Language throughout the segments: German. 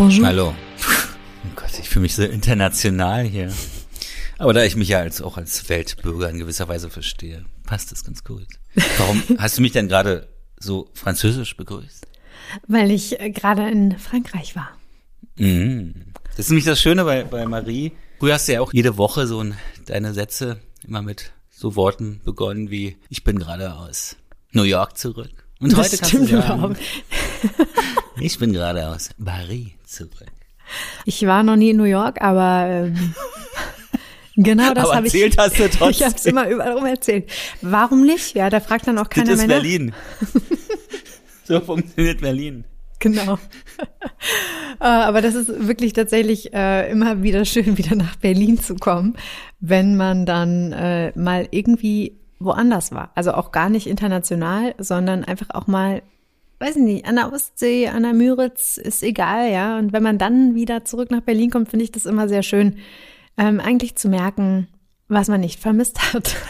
bonjour. Hallo. Oh Gott, ich fühle mich so international hier. Aber da ich mich ja als, auch als Weltbürger in gewisser Weise verstehe, passt das ganz gut. Warum hast du mich denn gerade so französisch begrüßt? Weil ich äh, gerade in Frankreich war. Mhm. Das ist nämlich das Schöne bei, bei Marie. Früher hast du ja auch jede Woche so ein, deine Sätze immer mit so Worten begonnen wie, ich bin gerade aus New York zurück. Und Das heute kannst stimmt du sagen, ich bin gerade aus Paris zurück. Ich war noch nie in New York, aber ähm, genau das habe ich. erzählt hast du trotzdem. Ich habe es immer überall rum erzählt. Warum nicht? Ja, da fragt dann auch Das keiner ist mehr nach. Berlin. so funktioniert Berlin. Genau. Äh, Aber das ist wirklich tatsächlich äh, immer wieder schön, wieder nach Berlin zu kommen, wenn man dann äh, mal irgendwie woanders war. Also auch gar nicht international, sondern einfach auch mal, weiß ich nicht, an der Ostsee, an der Müritz, ist egal, ja. Und wenn man dann wieder zurück nach Berlin kommt, finde ich das immer sehr schön, ähm, eigentlich zu merken, was man nicht vermisst hat.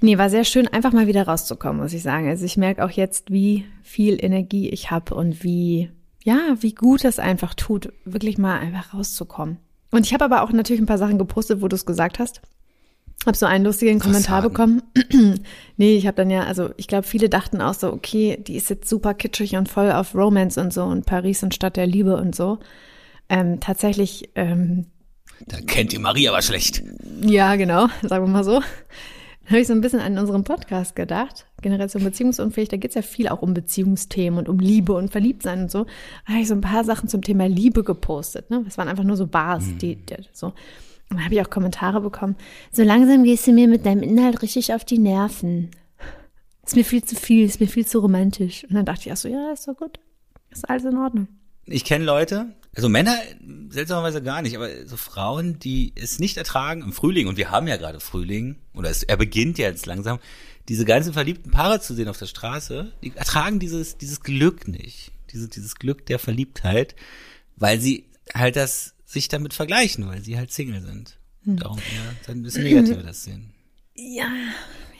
Nee, war sehr schön, einfach mal wieder rauszukommen, muss ich sagen. Also ich merke auch jetzt, wie viel Energie ich habe und wie, ja, wie gut es einfach tut, wirklich mal einfach rauszukommen. Und ich habe aber auch natürlich ein paar Sachen gepostet, wo du es gesagt hast. Hab so einen lustigen Kommentar bekommen. nee, ich habe dann ja, also ich glaube, viele dachten auch so, okay, die ist jetzt super kitschig und voll auf Romance und so und Paris und Stadt der Liebe und so. Ähm, tatsächlich ähm, Da kennt die Marie aber schlecht. ja, genau, sagen wir mal so. Da habe ich so ein bisschen an unseren Podcast gedacht. Generation Beziehungsunfähig, da geht's ja viel auch um Beziehungsthemen und um Liebe und Verliebtsein und so. Da habe ich so ein paar Sachen zum Thema Liebe gepostet. Ne? Das waren einfach nur so Bars, die, die so. Und dann habe ich auch Kommentare bekommen. So langsam gehst du mir mit deinem Inhalt richtig auf die Nerven. Ist mir viel zu viel, ist mir viel zu romantisch. Und dann dachte ich, ach so, ja, ist doch gut. Ist alles in Ordnung. Ich kenne Leute, also Männer seltsamerweise gar nicht, aber so Frauen, die es nicht ertragen im Frühling, und wir haben ja gerade Frühling, oder es, er beginnt jetzt langsam, diese ganzen verliebten Paare zu sehen auf der Straße, die ertragen dieses, dieses Glück nicht. Diese, dieses Glück der Verliebtheit, weil sie halt das sich damit vergleichen, weil sie halt Single sind. Darum eher ein bisschen negativer das sehen. Ja,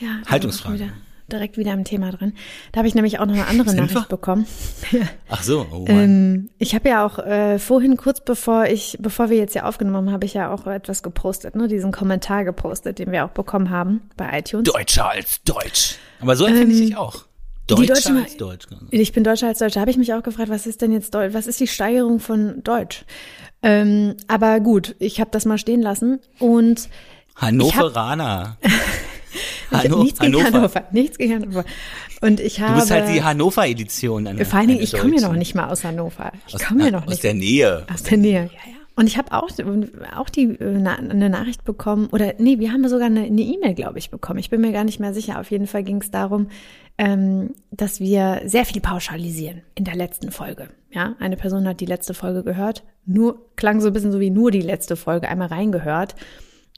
ja. Haltungsfrage. Wieder, direkt wieder am Thema drin. Da habe ich nämlich auch noch eine andere Nachricht wir? bekommen. Ach so, oh ähm, ich habe ja auch äh, vorhin, kurz bevor ich, bevor wir jetzt ja aufgenommen haben, habe ich ja auch etwas gepostet, ne? Diesen Kommentar gepostet, den wir auch bekommen haben bei iTunes. Deutscher als Deutsch. Aber so empfinde ich dich auch. Deutscher als Deutsch. Ich bin Deutscher als Deutscher. Habe ich mich auch gefragt, was ist denn jetzt Deutsch? Was ist die Steigerung von Deutsch? Ähm, aber gut, ich habe das mal stehen lassen und Hannoveraner. ich hab Hanno- nichts gegen Hannover. Hannover. Nichts gegen Hannover. Und ich habe Du bist halt die Hannover-Edition. vor allen Dingen, ich komme ja noch nicht mal aus Hannover. Ich Aus, komme ja noch aus nicht der Nähe. aus der Nähe. Ja, ja. Und ich habe auch, auch die, äh, na, eine Nachricht bekommen, oder nee, wir haben sogar eine E-Mail, glaube ich, bekommen. Ich bin mir gar nicht mehr sicher. Auf jeden Fall ging es darum, ähm, dass wir sehr viel pauschalisieren in der letzten Folge. Ja, eine Person hat die letzte Folge gehört, nur klang so ein bisschen so wie nur die letzte Folge einmal reingehört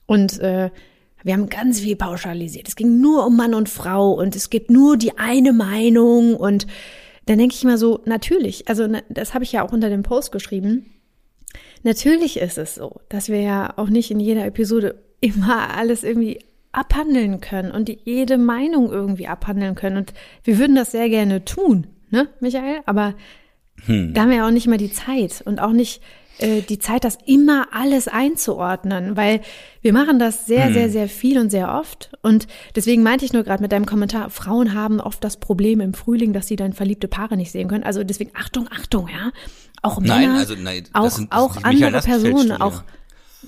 und äh, wir haben ganz viel pauschalisiert. Es ging nur um Mann und Frau und es gibt nur die eine Meinung und dann denke ich mal so, natürlich, also ne, das habe ich ja auch unter dem Post geschrieben. Natürlich ist es so, dass wir ja auch nicht in jeder Episode immer alles irgendwie abhandeln können und die, jede Meinung irgendwie abhandeln können. Und wir würden das sehr gerne tun, ne, Michael? Aber da haben wir auch nicht mal die Zeit und auch nicht äh, die Zeit, das immer alles einzuordnen, weil wir machen das sehr, sehr, sehr viel und sehr oft. Und deswegen meinte ich nur gerade mit deinem Kommentar, Frauen haben oft das Problem im Frühling, dass sie dann verliebte Paare nicht sehen können. Also deswegen Achtung, Achtung, ja. Auch Männer, Nein, also nein, das auch, sind- das auch andere Personen, auch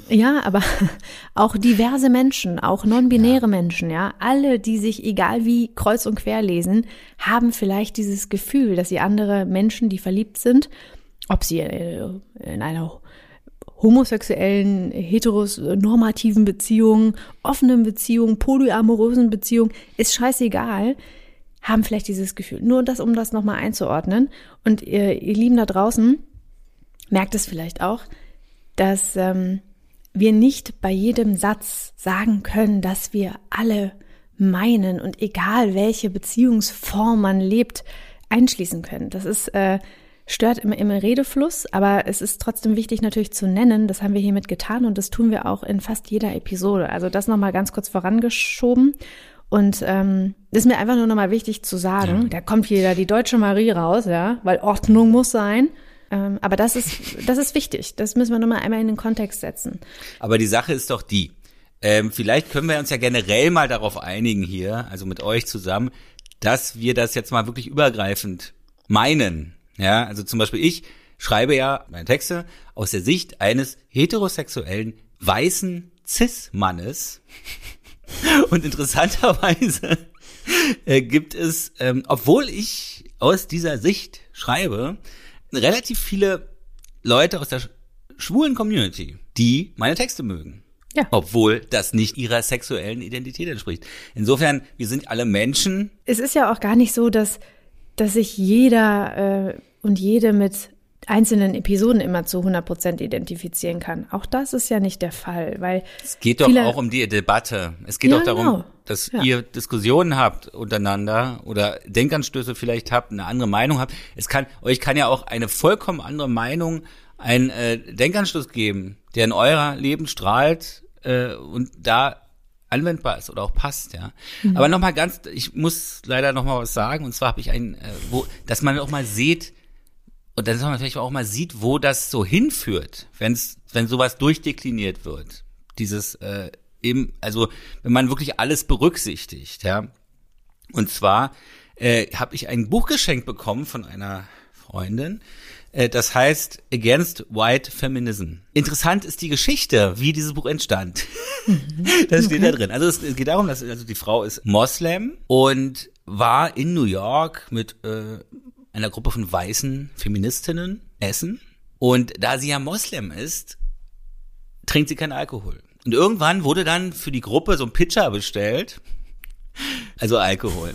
ja, aber auch diverse Menschen, auch non-binäre Menschen, ja, alle, die sich egal wie kreuz und quer lesen, haben vielleicht dieses Gefühl, dass sie andere Menschen, die verliebt sind, ob sie äh, in einer homosexuellen, heteronormativen Beziehung, offenen Beziehung, polyamorösen Beziehung, ist scheißegal, haben vielleicht dieses Gefühl. Nur das, um das nochmal einzuordnen. Und ihr, ihr Lieben da draußen, merkt es vielleicht auch, dass ähm, wir nicht bei jedem Satz sagen können, dass wir alle meinen und egal welche Beziehungsform man lebt, einschließen können. Das ist äh, stört im, im Redefluss, aber es ist trotzdem wichtig natürlich zu nennen. Das haben wir hiermit getan und das tun wir auch in fast jeder Episode. Also das nochmal ganz kurz vorangeschoben. Und ähm, ist mir einfach nur nochmal wichtig zu sagen. Da kommt wieder die deutsche Marie raus, ja, weil Ordnung muss sein. Ähm, aber das ist, das ist wichtig. Das müssen wir nochmal einmal in den Kontext setzen. Aber die Sache ist doch die, ähm, vielleicht können wir uns ja generell mal darauf einigen hier, also mit euch zusammen, dass wir das jetzt mal wirklich übergreifend meinen. Ja, also zum Beispiel ich schreibe ja meine Texte aus der Sicht eines heterosexuellen weißen Cis-Mannes. Und interessanterweise äh, gibt es, ähm, obwohl ich aus dieser Sicht schreibe, relativ viele Leute aus der schwulen Community, die meine Texte mögen. Ja. Obwohl das nicht ihrer sexuellen Identität entspricht. Insofern, wir sind alle Menschen. Es ist ja auch gar nicht so, dass, dass sich jeder äh, und jede mit einzelnen Episoden immer zu 100 Prozent identifizieren kann. Auch das ist ja nicht der Fall, weil es geht doch auch um die Debatte. Es geht ja, doch darum, genau. dass ja. ihr Diskussionen habt untereinander oder Denkanstöße vielleicht habt, eine andere Meinung habt. Es kann euch kann ja auch eine vollkommen andere Meinung einen äh, Denkanstoß geben, der in eurer Leben strahlt äh, und da anwendbar ist oder auch passt, ja. Mhm. Aber nochmal ganz, ich muss leider nochmal was sagen, und zwar habe ich ein, äh, wo, dass man auch mal sieht, und dass man vielleicht auch mal sieht, wo das so hinführt, wenn's, wenn sowas durchdekliniert wird. Dieses äh, eben, also wenn man wirklich alles berücksichtigt, ja. Und zwar äh, habe ich ein Buch geschenkt bekommen von einer Freundin. Äh, das heißt Against White Feminism. Interessant ist die Geschichte, wie dieses Buch entstand. das steht da drin. Also es geht darum, dass also die Frau ist Moslem und war in New York mit äh, einer Gruppe von weißen Feministinnen essen. Und da sie ja Moslem ist, trinkt sie keinen Alkohol. Und irgendwann wurde dann für die Gruppe so ein Pitcher bestellt, also Alkohol.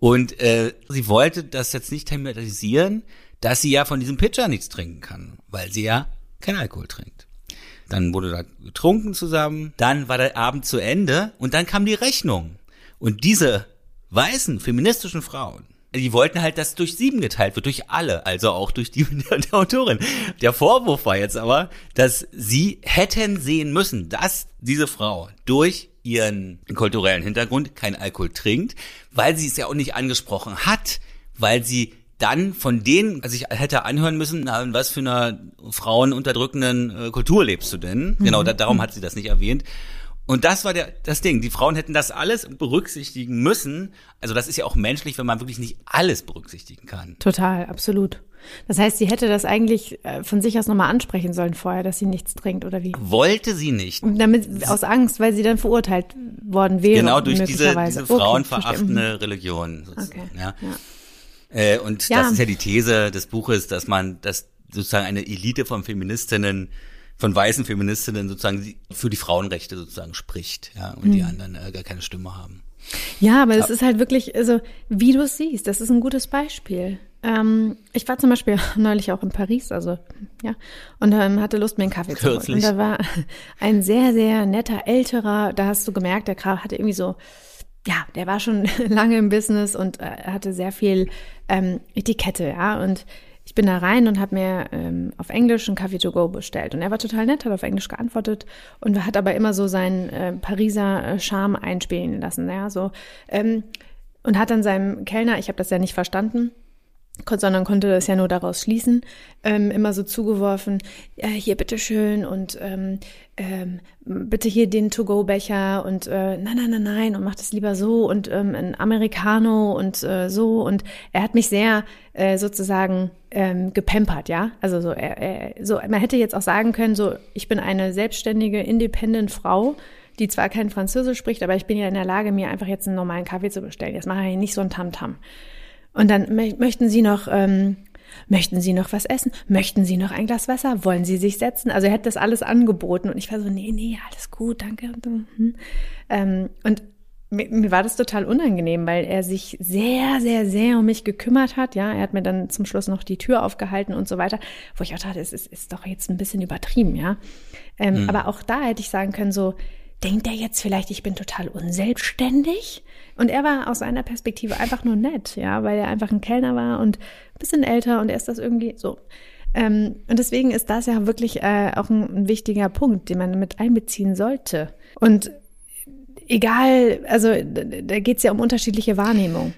Und äh, sie wollte das jetzt nicht thematisieren, dass sie ja von diesem Pitcher nichts trinken kann, weil sie ja keinen Alkohol trinkt. Dann wurde da getrunken zusammen, dann war der Abend zu Ende und dann kam die Rechnung. Und diese weißen feministischen Frauen die wollten halt, dass durch sieben geteilt wird, durch alle, also auch durch die der, der Autorin. Der Vorwurf war jetzt aber, dass sie hätten sehen müssen, dass diese Frau durch ihren kulturellen Hintergrund kein Alkohol trinkt, weil sie es ja auch nicht angesprochen hat, weil sie dann von denen also ich hätte anhören müssen, na, was für einer frauenunterdrückenden äh, Kultur lebst du denn? Genau, mhm. da, darum hat sie das nicht erwähnt. Und das war der, das Ding. Die Frauen hätten das alles berücksichtigen müssen. Also das ist ja auch menschlich, wenn man wirklich nicht alles berücksichtigen kann. Total, absolut. Das heißt, sie hätte das eigentlich äh, von sich aus nochmal ansprechen sollen vorher, dass sie nichts trinkt oder wie? Wollte sie nicht. Damit, aus Angst, weil sie dann verurteilt worden wäre. Genau, durch diese, diese frauenverachtende okay, Religion sozusagen. Okay, ja. ja. Äh, und ja. das ist ja die These des Buches, dass man, dass sozusagen eine Elite von Feministinnen von weißen Feministinnen sozusagen für die Frauenrechte sozusagen spricht, ja, und mhm. die anderen äh, gar keine Stimme haben. Ja, aber es ist halt wirklich, also wie du es siehst, das ist ein gutes Beispiel. Ähm, ich war zum Beispiel neulich auch in Paris, also ja, und ähm, hatte Lust, mir einen Kaffee zu holen. Und da war ein sehr, sehr netter älterer, da hast du gemerkt, der hatte irgendwie so, ja, der war schon lange im Business und äh, hatte sehr viel ähm, Etikette, ja, und ich bin da rein und habe mir ähm, auf Englisch einen Kaffee to go bestellt. Und er war total nett, hat auf Englisch geantwortet und hat aber immer so seinen äh, Pariser äh, Charme einspielen lassen. Ja, so. Ähm, und hat dann seinem Kellner, ich habe das ja nicht verstanden, sondern konnte das ja nur daraus schließen, ähm, immer so zugeworfen, ja, hier bitteschön und ähm, ähm, bitte hier den To-Go-Becher und äh, nein, nein, nein, nein und mach das lieber so und ähm, ein Americano und äh, so und er hat mich sehr äh, sozusagen ähm, gepempert, ja, also so, er, so, man hätte jetzt auch sagen können, so, ich bin eine selbstständige, independent Frau, die zwar kein Französisch spricht, aber ich bin ja in der Lage, mir einfach jetzt einen normalen Kaffee zu bestellen. Jetzt mache ich nicht so ein Tamtam. -Tam. Und dann möchten Sie noch, ähm, möchten Sie noch was essen? Möchten Sie noch ein Glas Wasser? Wollen Sie sich setzen? Also er hat das alles angeboten und ich war so, nee, nee, alles gut, danke. Hm. Ähm, und mir, mir war das total unangenehm, weil er sich sehr, sehr, sehr um mich gekümmert hat. Ja, er hat mir dann zum Schluss noch die Tür aufgehalten und so weiter, wo ich auch dachte, es ist, ist doch jetzt ein bisschen übertrieben, ja. Ähm, mhm. Aber auch da hätte ich sagen können, so, denkt er jetzt vielleicht, ich bin total unselbstständig? Und er war aus seiner Perspektive einfach nur nett, ja, weil er einfach ein Kellner war und ein bisschen älter und er ist das irgendwie so. Ähm, und deswegen ist das ja wirklich äh, auch ein, ein wichtiger Punkt, den man mit einbeziehen sollte. Und egal, also da, da geht es ja um unterschiedliche Wahrnehmung,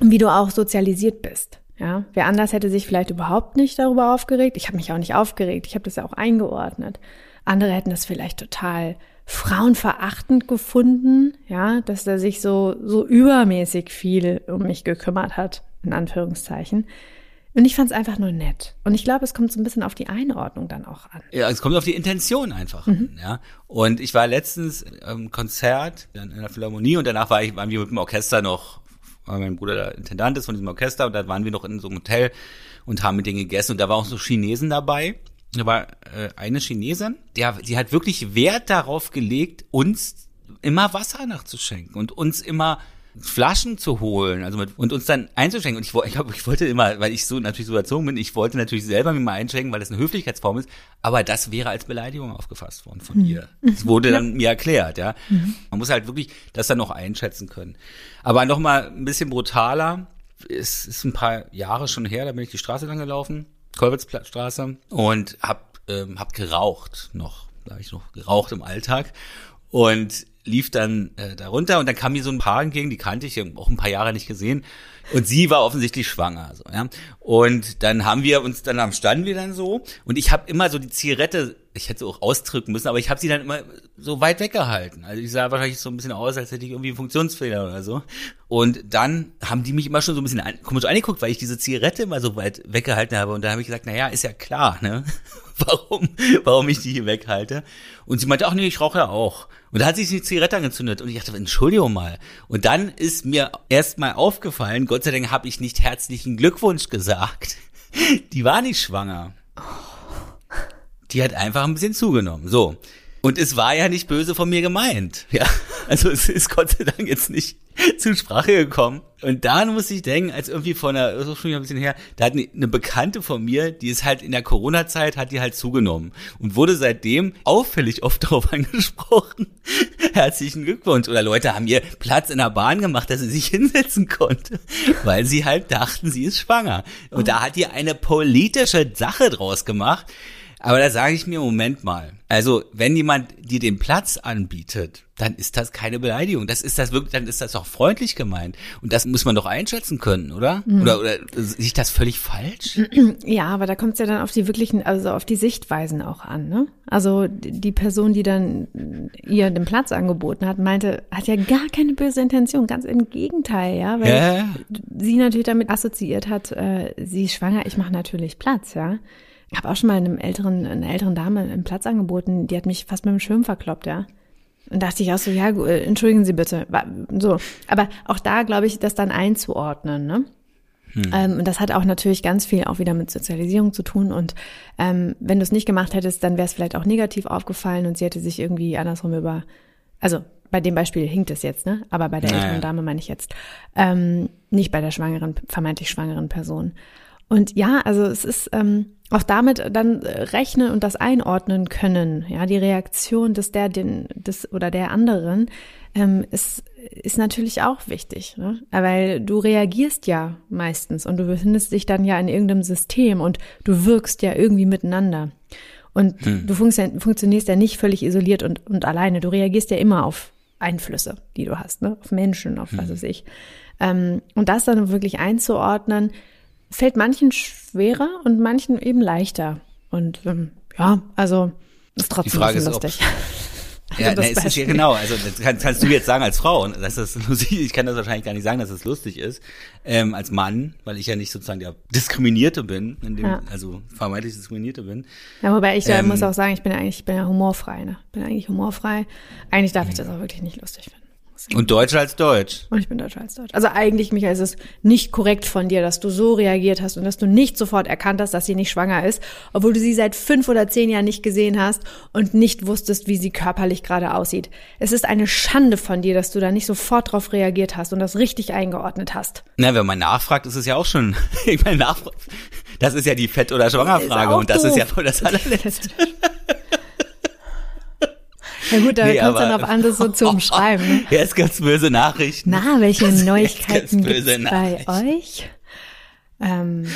wie du auch sozialisiert bist. Ja, wer anders hätte sich vielleicht überhaupt nicht darüber aufgeregt. Ich habe mich auch nicht aufgeregt. Ich habe das ja auch eingeordnet. Andere hätten das vielleicht total frauenverachtend gefunden, ja, dass er sich so so übermäßig viel um mich gekümmert hat, in Anführungszeichen. Und ich fand es einfach nur nett. Und ich glaube, es kommt so ein bisschen auf die Einordnung dann auch an. Ja, es kommt auf die Intention einfach mhm. an, ja. Und ich war letztens im Konzert in der Philharmonie und danach war ich, waren wir mit dem Orchester noch weil mein Bruder der Intendant ist von diesem Orchester und da waren wir noch in so einem Hotel und haben mit denen gegessen und da war auch so Chinesen dabei. Da war äh, eine Chinesin, der, die hat wirklich Wert darauf gelegt, uns immer Wasser nachzuschenken und uns immer Flaschen zu holen, also mit, und uns dann einzuschenken. Und ich, ich glaube, ich wollte immer, weil ich so natürlich so erzogen bin, ich wollte natürlich selber mir mal einschenken, weil das eine Höflichkeitsform ist. Aber das wäre als Beleidigung aufgefasst worden von mhm. ihr. Das wurde dann mir erklärt, ja. Mhm. Man muss halt wirklich das dann noch einschätzen können. Aber noch mal ein bisschen brutaler. Es ist ein paar Jahre schon her, da bin ich die Straße lang gelaufen, Kolwitzstraße, und hab, ähm, hab geraucht noch. Da habe ich noch geraucht im Alltag. Und lief dann äh, darunter und dann kam mir so ein Paar entgegen, die kannte ich auch ein paar Jahre nicht gesehen und sie war offensichtlich schwanger so ja und dann haben wir uns dann am standen wir dann so und ich habe immer so die Zigarette ich hätte sie auch ausdrücken müssen aber ich habe sie dann immer so weit weggehalten. Also ich sah wahrscheinlich so ein bisschen aus als hätte ich irgendwie einen Funktionsfehler oder so. Und dann haben die mich immer schon so ein bisschen an, komisch angeguckt weil ich diese Zigarette immer so weit weggehalten habe. Und da habe ich gesagt naja, ist ja klar ne? Warum warum ich die hier weghalte? Und sie meinte ach nee ich rauche ja auch. Und da hat sich die Zigarette angezündet. Und ich dachte, Entschuldigung mal. Und dann ist mir erst mal aufgefallen, Gott sei Dank habe ich nicht herzlichen Glückwunsch gesagt. Die war nicht schwanger. Die hat einfach ein bisschen zugenommen. So. Und es war ja nicht böse von mir gemeint. Ja. Also es ist Gott sei Dank jetzt nicht zur Sprache gekommen. Und da muss ich denken, als irgendwie von der, das ist schon ein bisschen her, da hat eine Bekannte von mir, die ist halt in der Corona-Zeit, hat die halt zugenommen und wurde seitdem auffällig oft darauf angesprochen. Herzlichen Glückwunsch. Oder Leute haben ihr Platz in der Bahn gemacht, dass sie sich hinsetzen konnte, weil sie halt dachten, sie ist schwanger. Und da hat die eine politische Sache draus gemacht. Aber da sage ich mir, Moment mal. Also, wenn jemand dir den Platz anbietet, dann ist das keine Beleidigung. Das ist das wirklich, dann ist das doch freundlich gemeint. Und das muss man doch einschätzen können, oder? Mhm. Oder, oder sehe das völlig falsch? Ja, aber da kommt es ja dann auf die wirklichen, also auf die Sichtweisen auch an, ne? Also die Person, die dann ihr den Platz angeboten hat, meinte, hat ja gar keine böse Intention, ganz im Gegenteil, ja, weil ja. sie natürlich damit assoziiert hat, äh, sie ist schwanger, ich mache natürlich Platz, ja. Ich habe auch schon mal einem älteren, einer älteren Dame einen Platz angeboten, die hat mich fast mit dem Schirm verkloppt, ja. Und dachte ich auch so, ja, äh, entschuldigen Sie bitte. So. Aber auch da glaube ich, das dann einzuordnen, ne? Hm. Ähm, und das hat auch natürlich ganz viel auch wieder mit Sozialisierung zu tun. Und ähm, wenn du es nicht gemacht hättest, dann wäre es vielleicht auch negativ aufgefallen und sie hätte sich irgendwie andersrum über, also bei dem Beispiel hinkt es jetzt, ne? Aber bei der naja. älteren Dame meine ich jetzt, ähm, nicht bei der schwangeren, vermeintlich schwangeren Person. Und ja, also es ist ähm, auch damit dann rechnen und das einordnen können. Ja, die Reaktion des der den des oder der anderen ähm, ist ist natürlich auch wichtig, ne? weil du reagierst ja meistens und du befindest dich dann ja in irgendeinem System und du wirkst ja irgendwie miteinander. Und hm. du funktio funktionierst ja nicht völlig isoliert und, und alleine. Du reagierst ja immer auf Einflüsse, die du hast, ne? auf Menschen, auf hm. was weiß ich. Ähm, und das dann wirklich einzuordnen, fällt manchen schwerer und manchen eben leichter. Und ähm, ja, also ist trotzdem Die Frage ist, lustig. Ja, ne, es ist ja genau. Also das kannst, kannst du jetzt sagen als Frau, dass das lustig. Ich kann das wahrscheinlich gar nicht sagen, dass es das lustig ist ähm, als Mann, weil ich ja nicht sozusagen der Diskriminierte bin, in dem, ja. also vermeintlich Diskriminierte bin. Ja, wobei ich ähm, muss auch sagen, ich bin eigentlich, ich bin ja humorfrei. Ne? Bin eigentlich humorfrei. Eigentlich darf ich das auch wirklich nicht lustig finden. Und Deutscher als Deutsch. Und ich bin Deutscher als Deutsch. Also eigentlich, Michael, ist es nicht korrekt von dir, dass du so reagiert hast und dass du nicht sofort erkannt hast, dass sie nicht schwanger ist, obwohl du sie seit fünf oder zehn Jahren nicht gesehen hast und nicht wusstest, wie sie körperlich gerade aussieht. Es ist eine Schande von dir, dass du da nicht sofort drauf reagiert hast und das richtig eingeordnet hast. Na, wenn man nachfragt, ist es ja auch schon, ich meine, Nachfrage, das ist ja die Fett- oder Schwangerfrage und das doof. ist ja voll das allerletzte. Ja gut, da nee, kommt dann auf alles so zu umschreiben. Ne? Jetzt ganz böse Nachrichten. Na, welche Neuigkeiten gibt's bei euch? Ähm,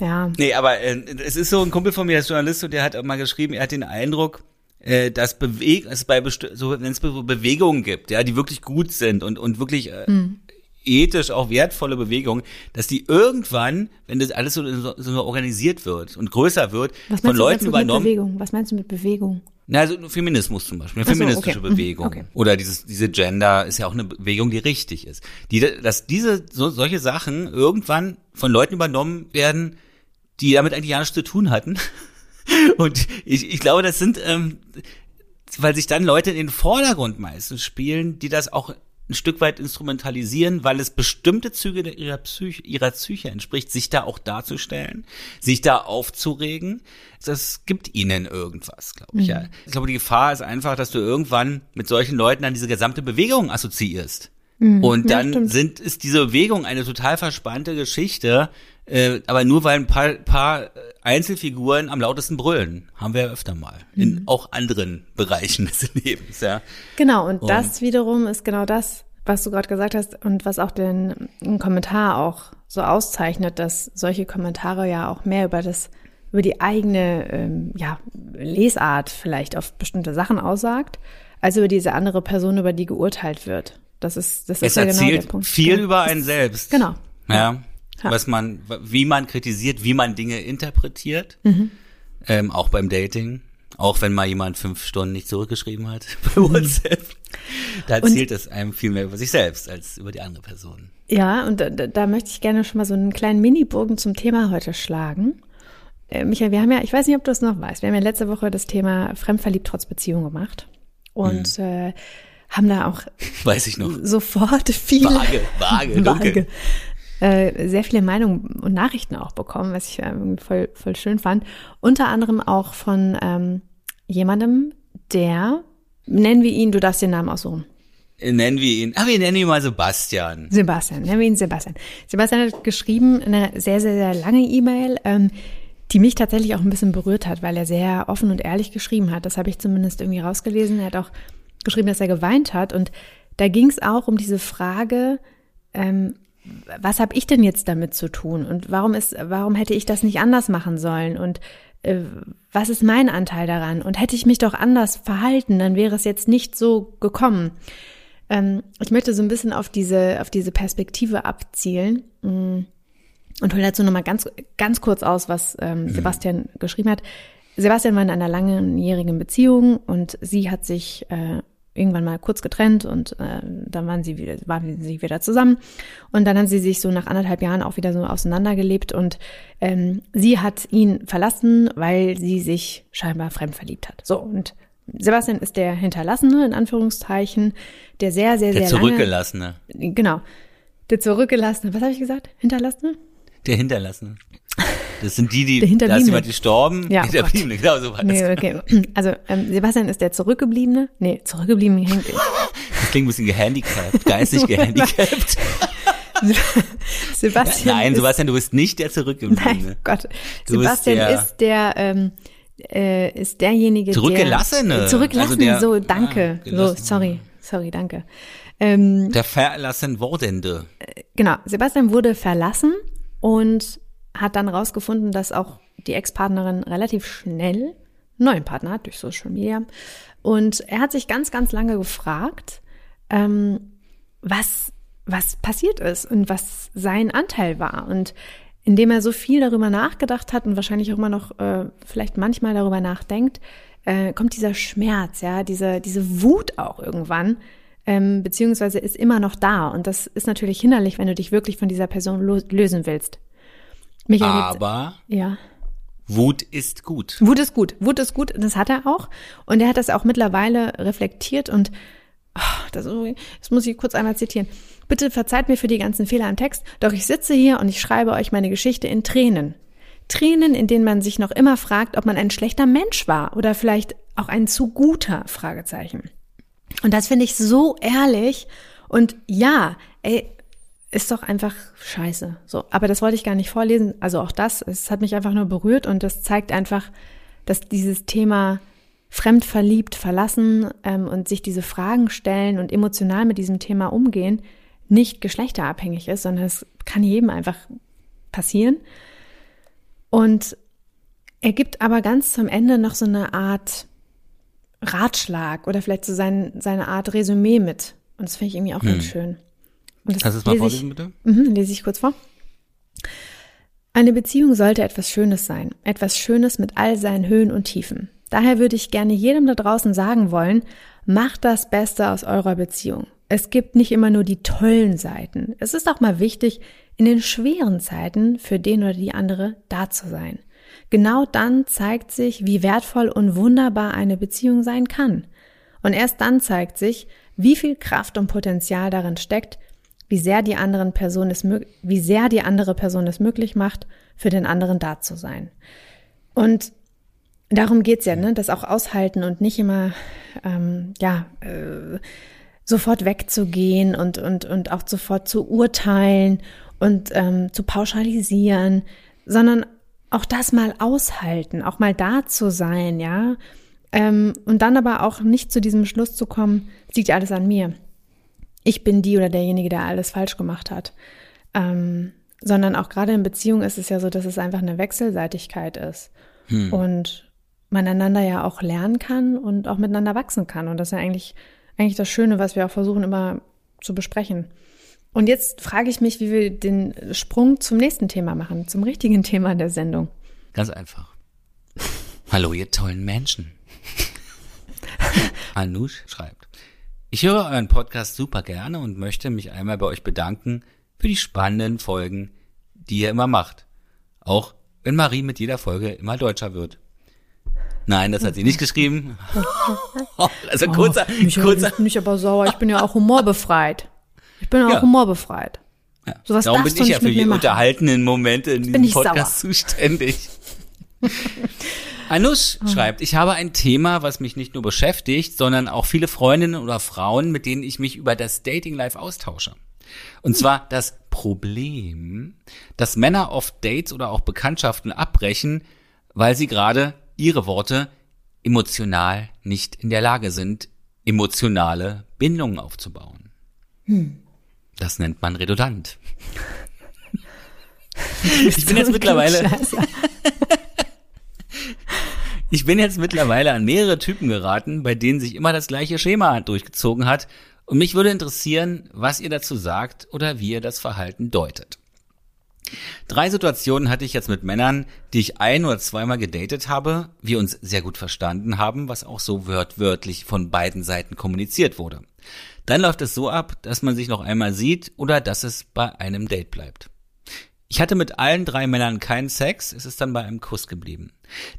ja. Nee, aber äh, es ist so ein Kumpel von mir, der ist Journalist und der hat mal geschrieben, er hat den Eindruck, äh, dass Beweg es bei so wenn es Bewegungen gibt, ja, die wirklich gut sind und und wirklich äh, hm. ethisch auch wertvolle Bewegung, dass die irgendwann, wenn das alles so, so, so organisiert wird und größer wird, von Leuten übernommen. Bewegung? Was meinst du mit Bewegung? Na, also Feminismus zum Beispiel, eine so, feministische okay. Mhm, Bewegung. Okay. Oder dieses, diese Gender ist ja auch eine Bewegung, die richtig ist. Die, dass diese, so, solche Sachen irgendwann von Leuten übernommen werden, die damit eigentlich ja nichts zu tun hatten. Und ich, ich glaube, das sind, ähm, weil sich dann Leute in den Vordergrund meistens spielen, die das auch ein Stück weit instrumentalisieren, weil es bestimmte Züge ihrer Psyche, ihrer Psyche entspricht, sich da auch darzustellen, sich da aufzuregen. Das gibt ihnen irgendwas, glaube ich. Mhm. Ja. Ich glaube, die Gefahr ist einfach, dass du irgendwann mit solchen Leuten dann diese gesamte Bewegung assoziierst. Mhm. Und dann ja, sind, ist diese Bewegung eine total verspannte Geschichte, äh, aber nur weil ein paar, paar Einzelfiguren am lautesten brüllen, haben wir ja öfter mal. In mhm. auch anderen Bereichen des Lebens, ja. Genau, und, und das wiederum ist genau das, was du gerade gesagt hast und was auch den, den Kommentar auch so auszeichnet, dass solche Kommentare ja auch mehr über das über die eigene ähm, ja, Lesart vielleicht auf bestimmte Sachen aussagt, als über diese andere Person, über die geurteilt wird. Das ist, das es ist ja genau der Punkt. viel ja. über einen selbst. Genau. Ja. ja. Was man, wie man kritisiert, wie man Dinge interpretiert. Mhm. Ähm, auch beim Dating. Auch wenn mal jemand fünf Stunden nicht zurückgeschrieben hat bei mhm. WhatsApp. Da erzählt es einem viel mehr über sich selbst als über die andere Person. Ja, und da, da möchte ich gerne schon mal so einen kleinen Mini-Bogen zum Thema heute schlagen. Äh, Michael, wir haben ja, ich weiß nicht, ob du es noch weißt, wir haben ja letzte Woche das Thema Fremdverliebt trotz Beziehung gemacht. Und mhm. äh, haben da auch Weiß ich noch. sofort viele vage, vage, vage äh, sehr viele Meinungen und Nachrichten auch bekommen, was ich äh, voll, voll schön fand. Unter anderem auch von ähm, jemandem, der, nennen wir ihn, du darfst den Namen aussuchen. Nennen wir ihn, ah, wir nennen ihn mal Sebastian. Sebastian, nennen wir ihn Sebastian. Sebastian hat geschrieben eine sehr, sehr, sehr lange E-Mail, ähm, die mich tatsächlich auch ein bisschen berührt hat, weil er sehr offen und ehrlich geschrieben hat. Das habe ich zumindest irgendwie rausgelesen. Er hat auch geschrieben, dass er geweint hat. Und da ging es auch um diese Frage, ähm, was habe ich denn jetzt damit zu tun? Und warum ist, warum hätte ich das nicht anders machen sollen? Und äh, was ist mein Anteil daran? Und hätte ich mich doch anders verhalten, dann wäre es jetzt nicht so gekommen. Ähm, ich möchte so ein bisschen auf diese, auf diese Perspektive abzielen. Mm, und hole dazu nochmal ganz, ganz kurz aus, was ähm, mhm. Sebastian geschrieben hat. Sebastian war in einer langjährigen Beziehung und sie hat sich äh, irgendwann mal kurz getrennt und äh, dann waren sie wieder, waren sie wieder zusammen und dann haben sie sich so nach anderthalb Jahren auch wieder so auseinandergelebt und ähm, sie hat ihn verlassen, weil sie sich scheinbar fremd verliebt hat. So und Sebastian ist der Hinterlassene in Anführungszeichen, der sehr sehr der sehr zurückgelassene. Lange, genau, der zurückgelassene. Was habe ich gesagt? Hinterlassene? Der Hinterlassene. Das sind die, die, da ist jemand gestorben. Ja, Hinterbliebene, genau so war nee, okay. Also ähm, Sebastian ist der Zurückgebliebene. Nee, Zurückgebliebene hängt. Das klingt ein bisschen gehandicapt, geistig gehandicapt. Sebastian. Nein, Sebastian, du bist nicht der Zurückgebliebene. Nein, Gott. Du Sebastian der, ist der, ähm, äh, ist derjenige, Zurückgelassene. Der, zurückgelassene, also der, so, danke. Ah, so, sorry, sorry, danke. Ähm, der verlassen wurdende. Äh, genau, Sebastian wurde verlassen und hat dann rausgefunden, dass auch die Ex-Partnerin relativ schnell einen neuen Partner hat durch Social Media. Und er hat sich ganz, ganz lange gefragt, ähm, was, was passiert ist und was sein Anteil war. Und indem er so viel darüber nachgedacht hat und wahrscheinlich auch immer noch äh, vielleicht manchmal darüber nachdenkt, äh, kommt dieser Schmerz, ja, diese, diese Wut auch irgendwann, ähm, beziehungsweise ist immer noch da. Und das ist natürlich hinderlich, wenn du dich wirklich von dieser Person lösen willst. Michael, Aber ja. Wut ist gut. Wut ist gut. Wut ist gut. Das hat er auch. Und er hat das auch mittlerweile reflektiert und oh, das, das muss ich kurz einmal zitieren. Bitte verzeiht mir für die ganzen Fehler im Text, doch ich sitze hier und ich schreibe euch meine Geschichte in Tränen. Tränen, in denen man sich noch immer fragt, ob man ein schlechter Mensch war oder vielleicht auch ein zu guter Fragezeichen. Und das finde ich so ehrlich. Und ja, ey, ist doch einfach scheiße. So, aber das wollte ich gar nicht vorlesen. Also auch das, es hat mich einfach nur berührt und das zeigt einfach, dass dieses Thema fremd verliebt, verlassen ähm, und sich diese Fragen stellen und emotional mit diesem Thema umgehen, nicht geschlechterabhängig ist, sondern es kann jedem einfach passieren. Und er gibt aber ganz zum Ende noch so eine Art Ratschlag oder vielleicht so sein, seine Art Resümee mit. Und das finde ich irgendwie auch mhm. ganz schön. Und das Kannst du es mal lese vorlesen, ich, bitte? Mhm, lese ich kurz vor. Eine Beziehung sollte etwas Schönes sein, etwas Schönes mit all seinen Höhen und Tiefen. Daher würde ich gerne jedem da draußen sagen wollen, macht das Beste aus eurer Beziehung. Es gibt nicht immer nur die tollen Seiten. Es ist auch mal wichtig, in den schweren Zeiten für den oder die andere da zu sein. Genau dann zeigt sich, wie wertvoll und wunderbar eine Beziehung sein kann. Und erst dann zeigt sich, wie viel Kraft und Potenzial darin steckt, wie sehr die anderen Person es, wie sehr die andere Person es möglich macht, für den anderen da zu sein. Und darum geht's ja, ne? Das auch aushalten und nicht immer, ähm, ja, äh, sofort wegzugehen und, und, und auch sofort zu urteilen und ähm, zu pauschalisieren, sondern auch das mal aushalten, auch mal da zu sein, ja. Ähm, und dann aber auch nicht zu diesem Schluss zu kommen, es liegt ja alles an mir. Ich bin die oder derjenige, der alles falsch gemacht hat. Ähm, sondern auch gerade in Beziehungen ist es ja so, dass es einfach eine Wechselseitigkeit ist. Hm. Und man einander ja auch lernen kann und auch miteinander wachsen kann. Und das ist ja eigentlich, eigentlich das Schöne, was wir auch versuchen immer zu besprechen. Und jetzt frage ich mich, wie wir den Sprung zum nächsten Thema machen, zum richtigen Thema der Sendung. Ganz einfach. Hallo, ihr tollen Menschen. Anush schreibt. Ich höre euren Podcast super gerne und möchte mich einmal bei euch bedanken für die spannenden Folgen, die ihr immer macht. Auch wenn Marie mit jeder Folge immer deutscher wird. Nein, das hat sie nicht geschrieben. also kurzer, oh, mich kurzer. Ich bin nicht aber sauer. Ich bin ja auch humorbefreit. Ich bin ja auch ja. humorbefreit. Ja. So was Darum bin ich ja für die unterhaltenen Momente in diesem Podcast sauer. zuständig. Anush oh. schreibt, ich habe ein Thema, was mich nicht nur beschäftigt, sondern auch viele Freundinnen oder Frauen, mit denen ich mich über das Dating Life austausche. Und zwar das Problem, dass Männer oft Dates oder auch Bekanntschaften abbrechen, weil sie gerade ihre Worte emotional nicht in der Lage sind, emotionale Bindungen aufzubauen. Hm. Das nennt man redundant. ich bin jetzt mittlerweile. Ich bin jetzt mittlerweile an mehrere Typen geraten, bei denen sich immer das gleiche Schema durchgezogen hat. Und mich würde interessieren, was ihr dazu sagt oder wie ihr das Verhalten deutet. Drei Situationen hatte ich jetzt mit Männern, die ich ein oder zweimal gedatet habe, wir uns sehr gut verstanden haben, was auch so wörtwörtlich von beiden Seiten kommuniziert wurde. Dann läuft es so ab, dass man sich noch einmal sieht oder dass es bei einem Date bleibt. Ich hatte mit allen drei Männern keinen Sex, es ist dann bei einem Kuss geblieben.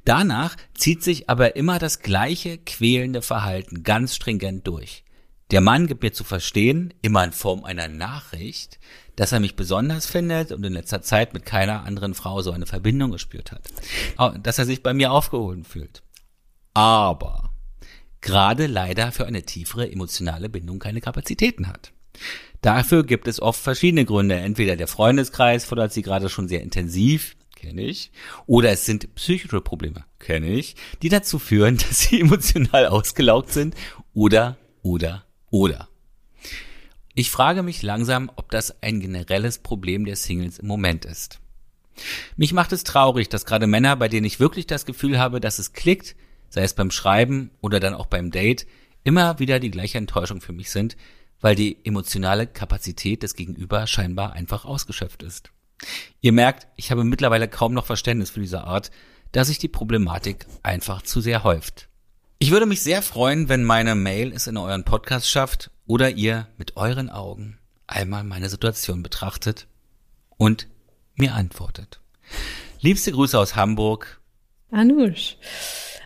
Danach zieht sich aber immer das gleiche quälende Verhalten ganz stringent durch. Der Mann gibt mir zu verstehen, immer in Form einer Nachricht, dass er mich besonders findet und in letzter Zeit mit keiner anderen Frau so eine Verbindung gespürt hat. Dass er sich bei mir aufgehoben fühlt. Aber gerade leider für eine tiefere emotionale Bindung keine Kapazitäten hat. Dafür gibt es oft verschiedene Gründe. Entweder der Freundeskreis fordert sie gerade schon sehr intensiv, kenne ich, oder es sind psychische Probleme, kenne ich, die dazu führen, dass sie emotional ausgelaugt sind oder, oder, oder. Ich frage mich langsam, ob das ein generelles Problem der Singles im Moment ist. Mich macht es traurig, dass gerade Männer, bei denen ich wirklich das Gefühl habe, dass es klickt, sei es beim Schreiben oder dann auch beim Date, immer wieder die gleiche Enttäuschung für mich sind, weil die emotionale Kapazität des Gegenüber scheinbar einfach ausgeschöpft ist. Ihr merkt, ich habe mittlerweile kaum noch Verständnis für diese Art, da sich die Problematik einfach zu sehr häuft. Ich würde mich sehr freuen, wenn meine Mail es in euren Podcast schafft oder ihr mit euren Augen einmal meine Situation betrachtet und mir antwortet. Liebste Grüße aus Hamburg. Anush.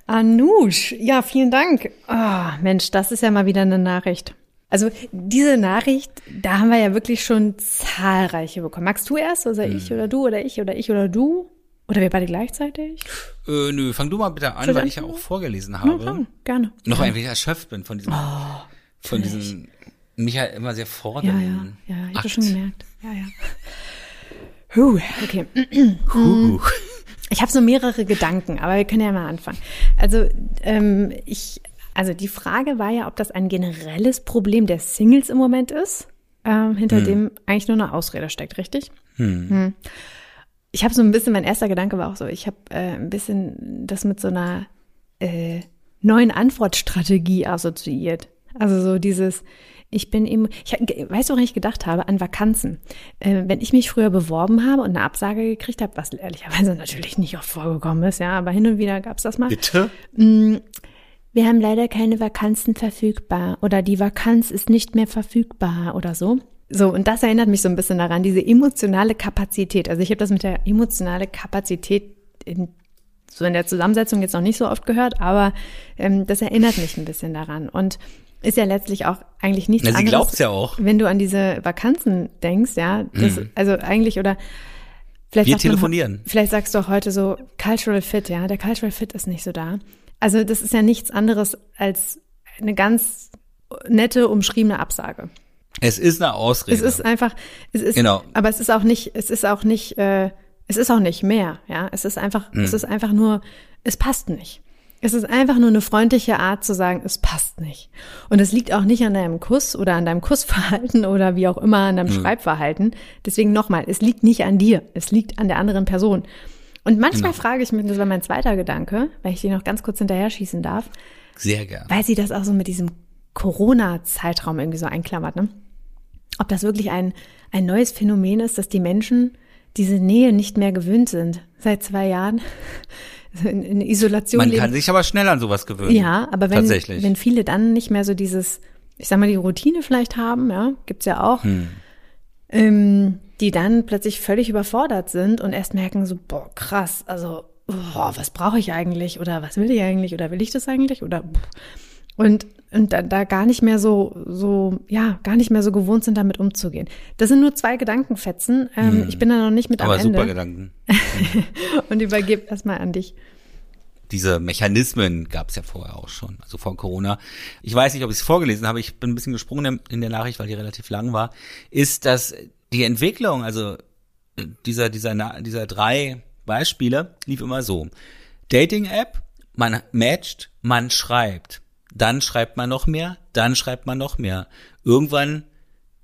Anush, ja, vielen Dank. Oh, Mensch, das ist ja mal wieder eine Nachricht. Also diese Nachricht, da haben wir ja wirklich schon zahlreiche bekommen. Magst du erst oder hm. ich oder du oder ich oder ich oder du? Oder wir beide gleichzeitig? Äh, nö, fang du mal bitte an, weil ich ja auch vorgelesen habe. Ja, gerne. Noch ein wenig erschöpft bin von diesem oh von diesem mich halt immer sehr fordern. Ja, ja, ja, ich habe schon gemerkt. Ja, ja. Huh, okay. Huh. Ich habe so mehrere Gedanken, aber wir können ja mal anfangen. Also ähm, ich, also die Frage war ja, ob das ein generelles Problem der Singles im Moment ist, ähm, hinter hm. dem eigentlich nur eine Ausrede steckt, richtig? Hm. Hm. Ich habe so ein bisschen, mein erster Gedanke war auch so, ich habe äh, ein bisschen das mit so einer äh, neuen Antwortstrategie assoziiert. Also so dieses, Ich bin eben, ich, weißt du, woran ich gedacht habe? An Vakanzen. Äh, wenn ich mich früher beworben habe und eine Absage gekriegt habe, was ehrlicherweise natürlich nicht oft vorgekommen ist, ja, aber hin und wieder gab's das mal. Bitte? Wir haben leider keine Vakanzen verfügbar oder die Vakanz ist nicht mehr verfügbar oder so. So, und das erinnert mich so ein bisschen daran, diese emotionale Kapazität. Also ich habe das mit der emotionale Kapazität in, so in der Zusammensetzung jetzt noch nicht so oft gehört, aber ähm, das erinnert mich ein bisschen daran. Und ist ja letztlich auch eigentlich nichts Na, sie anderes. glaubt's ja auch. Wenn du an diese Vakanzen denkst, ja, das, Mhm. also eigentlich oder vielleicht Wir sagt man- telefonieren. vielleicht sagst du auch heute so Cultural Fit, ja, der Cultural Fit ist nicht so da. Also das ist ja nichts anderes als eine ganz nette umschriebene Absage. Es ist eine Ausrede. Es ist einfach, es ist, Genau. aber es ist auch nicht, es ist auch nicht, äh, es ist auch nicht mehr, ja. Es ist einfach, Hm. es ist einfach nur, es passt nicht. Es ist einfach nur eine freundliche Art zu sagen, es passt nicht. Und es liegt auch nicht an deinem Kuss oder an deinem Kussverhalten oder wie auch immer an deinem Hm. Schreibverhalten. Deswegen nochmal, es liegt nicht an dir, es liegt an der anderen Person. Und manchmal Genau. frage ich mich, das war mein zweiter Gedanke, weil ich den noch ganz kurz hinterher schießen darf, Sehr gern. weil sie das auch so mit diesem Corona-Zeitraum irgendwie so einklammert, ne? Ob das wirklich ein, ein neues Phänomen ist, dass die Menschen diese Nähe nicht mehr gewöhnt sind seit zwei Jahren in, in Isolation Man leben. kann sich aber schnell an sowas gewöhnen. ja, aber wenn, wenn viele dann nicht mehr so dieses, ich sag mal, die Routine vielleicht haben, ja, gibt's ja auch, Hm. ähm, die dann plötzlich völlig überfordert sind und erst merken so, boah, krass, also, boah, was brauche ich eigentlich oder was will ich eigentlich oder will ich das eigentlich oder und und da, da gar nicht mehr so so ja gar nicht mehr so gewohnt sind damit umzugehen. Das sind nur zwei Gedankenfetzen. Ähm, Ich bin da noch nicht mit Hm. aber am super Ende Gedanken. und übergebe erstmal an dich. Diese Mechanismen gab es ja vorher auch schon, also vor Corona. Ich weiß nicht, ob ich es vorgelesen habe, ich bin ein bisschen gesprungen in der Nachricht, weil die relativ lang war, ist, dass die Entwicklung, also dieser, dieser, Na- dieser drei Beispiele, lief immer so. Dating-App, man matcht, man schreibt. Dann schreibt man noch mehr, dann schreibt man noch mehr. Irgendwann,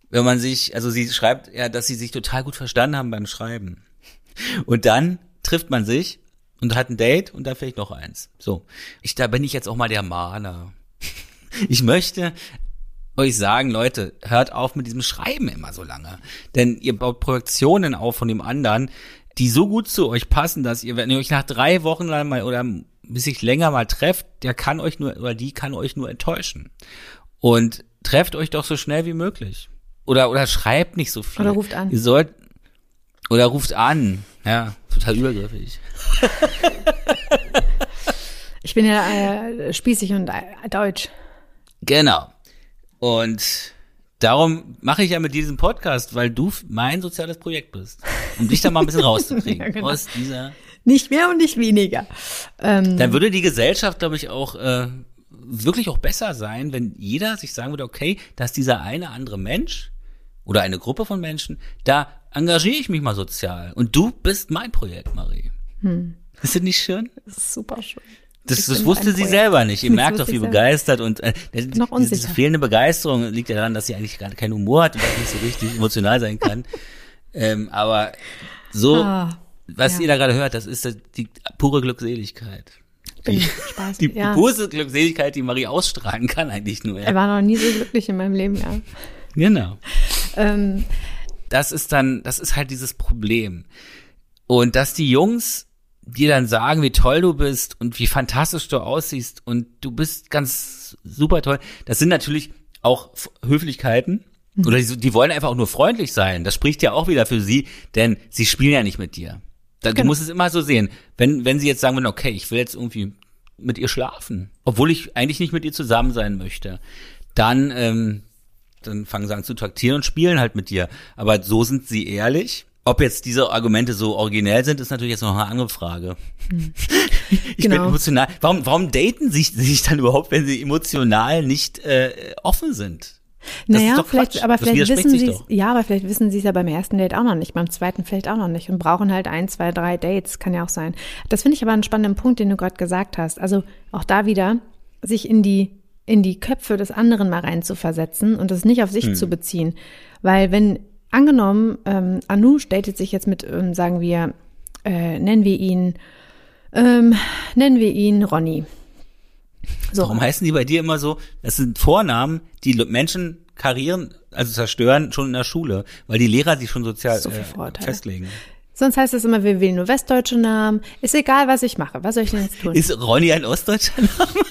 wenn man sich, also sie schreibt ja, dass sie sich total gut verstanden haben beim Schreiben. Und dann trifft man sich und hat ein Date und dann vielleicht noch eins. So. Ich, da bin ich jetzt auch mal der Mahner. Ich möchte euch sagen, Leute, hört auf mit diesem Schreiben immer so lange. Denn ihr baut Projektionen auf von dem anderen, die so gut zu euch passen, dass ihr, wenn ihr euch nach drei Wochen lang mal oder bis sich länger mal trefft, der kann euch nur, oder die kann euch nur enttäuschen. Und trefft euch doch so schnell wie möglich. Oder, oder schreibt nicht so viel. Oder ruft an. Ihr sollt, oder ruft an. Ja, total übergriffig. Ich bin ja äh, spießig und äh, deutsch. Genau. Und darum mache ich ja mit diesem Podcast, weil du mein soziales Projekt bist. Um dich da mal ein bisschen rauszukriegen. Ja, genau. Aus dieser. Nicht mehr und nicht weniger. Ähm, Dann würde die Gesellschaft, glaube ich, auch äh, wirklich auch besser sein, wenn jeder sich sagen würde, okay, dass dieser eine andere Mensch oder eine Gruppe von Menschen, da engagiere ich mich mal sozial. Und du bist mein Projekt, Marie. Ist das nicht schön? das ist super schön. Das, das wusste sie selber nicht. Ihr Das merkt doch, wie begeistert und äh, Noch diese, unsicher. diese fehlende Begeisterung liegt ja daran, dass sie eigentlich gar keinen Humor hat und nicht so richtig emotional sein kann. ähm, aber so, Ah, was ja. ihr da gerade hört, das ist das- die pure Glückseligkeit. Die, Spaß. die ja. pure Glückseligkeit, die Marie ausstrahlen kann eigentlich nur. Er Ja. war noch nie so glücklich in meinem Leben, ja. Genau. Ähm, das ist dann, das ist halt dieses Problem. Und dass die Jungs dir dann sagen, wie toll du bist und wie fantastisch du aussiehst und du bist ganz super toll, das sind natürlich auch Höflichkeiten. Oder die, die wollen einfach auch nur freundlich sein. Das spricht ja auch wieder für sie, denn sie spielen ja nicht mit dir. Da, Du Genau. musst es immer so sehen. Wenn, wenn sie jetzt sagen würden, okay, ich will jetzt irgendwie mit ihr schlafen, obwohl ich eigentlich nicht mit ihr zusammen sein möchte, dann, ähm, dann fangen sie an zu traktieren und spielen halt mit dir. Aber so sind sie ehrlich. Ob jetzt diese Argumente so originell sind, ist natürlich jetzt noch eine andere Frage. Ich bin Genau. emotional. Warum, warum daten sich, sich dann überhaupt, wenn sie emotional nicht äh, offen sind? Das naja, ist doch vielleicht, aber Das vielleicht wissen sie ja, aber vielleicht wissen sie es ja beim ersten Date auch noch nicht, beim zweiten vielleicht auch noch nicht und brauchen halt ein, zwei, drei Dates, kann ja auch sein. Das finde ich aber einen spannenden Punkt, den du gerade gesagt hast. Also auch da wieder, sich in die, in die Köpfe des anderen mal reinzuversetzen und das nicht auf Hm. sich zu beziehen. Weil wenn, angenommen, ähm, Anush datet sich jetzt mit, ähm, sagen wir, äh, nennen wir ihn, ähm, nennen wir ihn Ronny. So. Warum heißen die bei dir immer so? Das sind Vornamen, die Menschen Karrieren, also zerstören, schon in der Schule, weil die Lehrer sich schon sozial So äh, festlegen. Sonst heißt es immer, wir wählen nur westdeutsche Namen. Ist egal, was ich mache. Was soll ich denn jetzt tun? Ist Ronny ein ostdeutscher Name?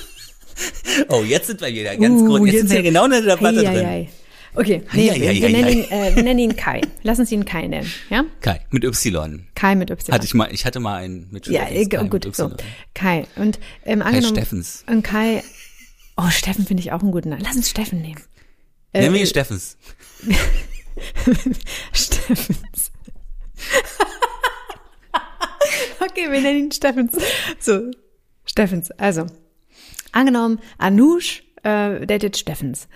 oh, jetzt sind wir wieder ganz Uh, kurz. Jetzt, jetzt sind wir genau in der Debatte Ei, ei, drin. Okay, nee, ei, wir, ei, wir, ei, nennen ihn, äh, wir nennen ihn Kai. Lass uns ihn Kai nennen, ja? Kai, mit Y. Kai mit Y. Hatte ich mal, ich hatte mal einen Mitschüler. ja, der hieß äh, Kai gut, mit so. Y. Kai. Und ähm, Kai angenommen, Steffens. Und Kai, oh, Steffen finde ich auch einen guten Namen. Lass uns Steffen nehmen. Äh, Nennen wir ihn Steffens. Steffens. okay, wir nennen ihn Steffens. So, Steffens. Also, angenommen, Anush äh, datet Steffens.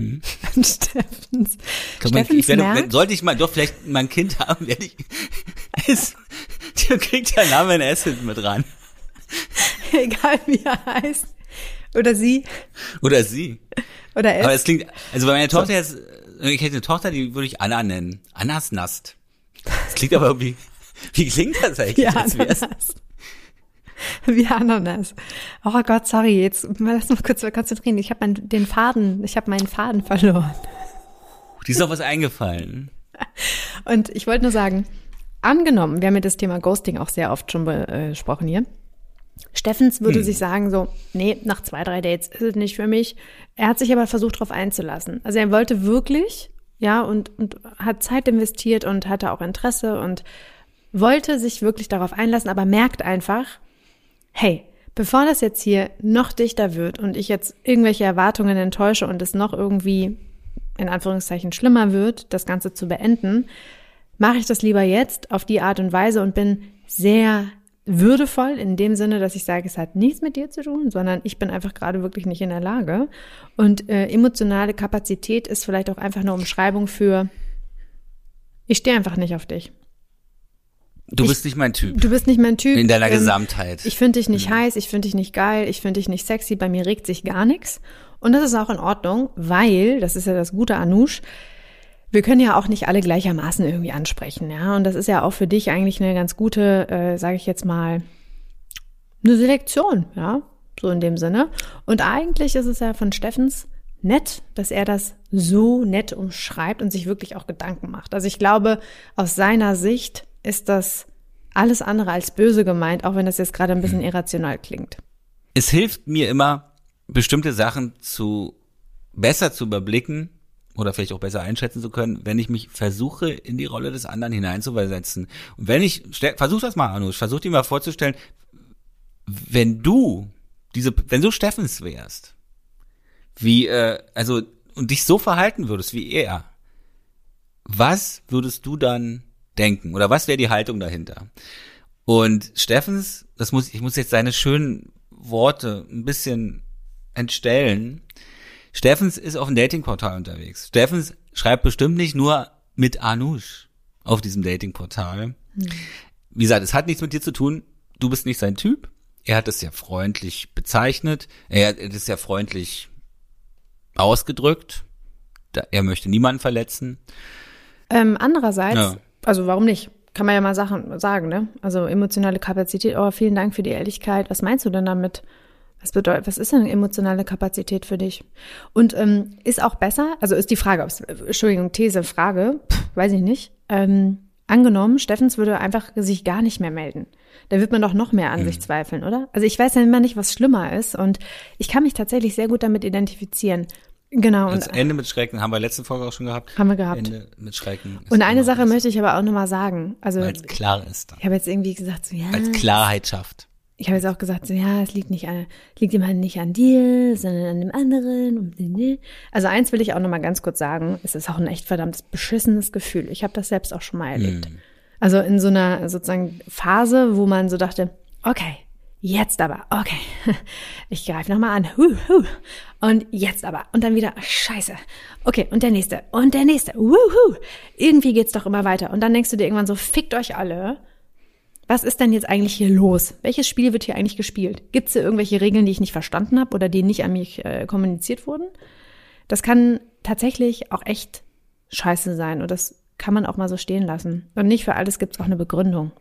Steffens. Kann man, Steffens ich werde, sollte ich mal doch vielleicht mal ein Kind haben, werde ich, es, der kriegt ja Name in hinten mit ran. egal wie er heißt, oder sie, Oder sie. oder Aber es. es klingt, also bei meiner Tochter jetzt, ich hätte eine Tochter, die würde ich Anna nennen. Annas Nast. Das klingt aber irgendwie, wie klingt das eigentlich? Wie als wär's- Ananas. Wie Ananas. Oh Gott, sorry, jetzt mal lass mal kurz konzentrieren. Ich habe den Faden, ich habe meinen Faden verloren. Die ist doch was eingefallen. Und ich wollte nur sagen, angenommen, wir haben ja das Thema Ghosting auch sehr oft schon besprochen hier. Steffens würde sich sagen so, nee, nach zwei, drei Dates ist es nicht für mich. Er hat sich aber versucht, darauf einzulassen. Also er wollte wirklich, ja, und, und hat Zeit investiert und hatte auch Interesse und wollte sich wirklich darauf einlassen, aber merkt einfach, hey, bevor das jetzt hier noch dichter wird und ich jetzt irgendwelche Erwartungen enttäusche und es noch irgendwie in Anführungszeichen schlimmer wird, das Ganze zu beenden, mache ich das lieber jetzt auf die Art und Weise und bin sehr würdevoll in dem Sinne, dass ich sage, es hat nichts mit dir zu tun, sondern ich bin einfach gerade wirklich nicht in der Lage. Und äh, emotionale Kapazität ist vielleicht auch einfach eine Umschreibung für, ich stehe einfach nicht auf dich. Du Ich- bist nicht mein Typ. Du bist nicht mein Typ. In deiner Ähm, Gesamtheit. Ich finde dich nicht heiß, ich finde dich nicht geil, ich finde dich nicht sexy, bei mir regt sich gar nichts. Und das ist auch in Ordnung, weil, das ist ja das Gute Anush, wir können ja auch nicht alle gleichermaßen irgendwie ansprechen, ja. Und das ist ja auch für dich eigentlich eine ganz gute, äh, sage ich jetzt mal, eine Selektion, ja, so in dem Sinne. Und eigentlich ist es ja von Steffens nett, dass er das so nett umschreibt und sich wirklich auch Gedanken macht. Also ich glaube, aus seiner Sicht ist das alles andere als böse gemeint, auch wenn das jetzt gerade ein bisschen irrational klingt. es hilft mir immer, bestimmte Sachen zu besser zu überblicken oder vielleicht auch besser einschätzen zu können, wenn ich mich versuche, in die Rolle des anderen hineinzuversetzen. Und wenn ich, versuch das mal, Anush, versuch dir mal vorzustellen, wenn du diese, wenn du Steffens wärst, wie, äh, also, und dich so verhalten würdest wie er, was würdest du dann denken? Oder was wäre die Haltung dahinter? Und Steffens, das muss, ich muss jetzt seine schönen Worte ein bisschen entstellen. Steffens ist auf dem Datingportal unterwegs. Steffens schreibt bestimmt nicht nur mit Anush auf diesem Datingportal. Wie gesagt, es hat nichts mit dir zu tun. Du bist nicht sein Typ. Er hat es ja freundlich bezeichnet. Er hat es ja freundlich ausgedrückt. Er möchte niemanden verletzen. Ähm, andererseits, Ja. Also warum nicht? Kann man ja mal Sachen sagen, ne? Also emotionale Kapazität. Oh, vielen Dank für die Ehrlichkeit. Was meinst du denn damit? Was bedeutet, was ist denn emotionale Kapazität für dich? Und ähm, ist auch besser, also ist die Frage, ob's, Entschuldigung, These, Frage, pff, weiß ich nicht. Ähm, angenommen, Steffens würde einfach sich gar nicht mehr melden. Da wird man doch noch mehr an sich zweifeln, oder? Also ich weiß ja immer nicht, was schlimmer ist und ich kann mich tatsächlich sehr gut damit identifizieren. Genau. Das Und Ende mit Schrecken haben wir letzte Folge auch schon gehabt. Haben wir gehabt. Ende mit Schrecken. Und eine Sache alles, möchte ich aber auch nochmal sagen. Also Weil es klar ist dann. ich habe jetzt irgendwie gesagt, so, ja, Als Klarheit schafft. ich habe jetzt auch gesagt, so, ja, es liegt nicht an, liegt immer nicht an dir, sondern an dem anderen. Also eins will ich auch nochmal ganz kurz sagen, es ist auch ein echt verdammtes beschissenes Gefühl. Ich habe das selbst auch schon mal erlebt. Also in so einer sozusagen Phase, wo man so dachte, okay, jetzt aber, okay, ich greife nochmal an, hu, hu. und jetzt aber, und dann wieder, scheiße, okay, und der nächste, und der nächste, wuhu, irgendwie geht's doch immer weiter. Und dann denkst du dir irgendwann so, fickt euch alle, was ist denn jetzt eigentlich hier los? Welches Spiel wird hier eigentlich gespielt? Gibt es hier irgendwelche Regeln, die ich nicht verstanden habe oder die nicht an mich äh, kommuniziert wurden? Das kann tatsächlich auch echt scheiße sein und das kann man auch mal so stehen lassen. Und nicht für alles gibt es auch eine Begründung.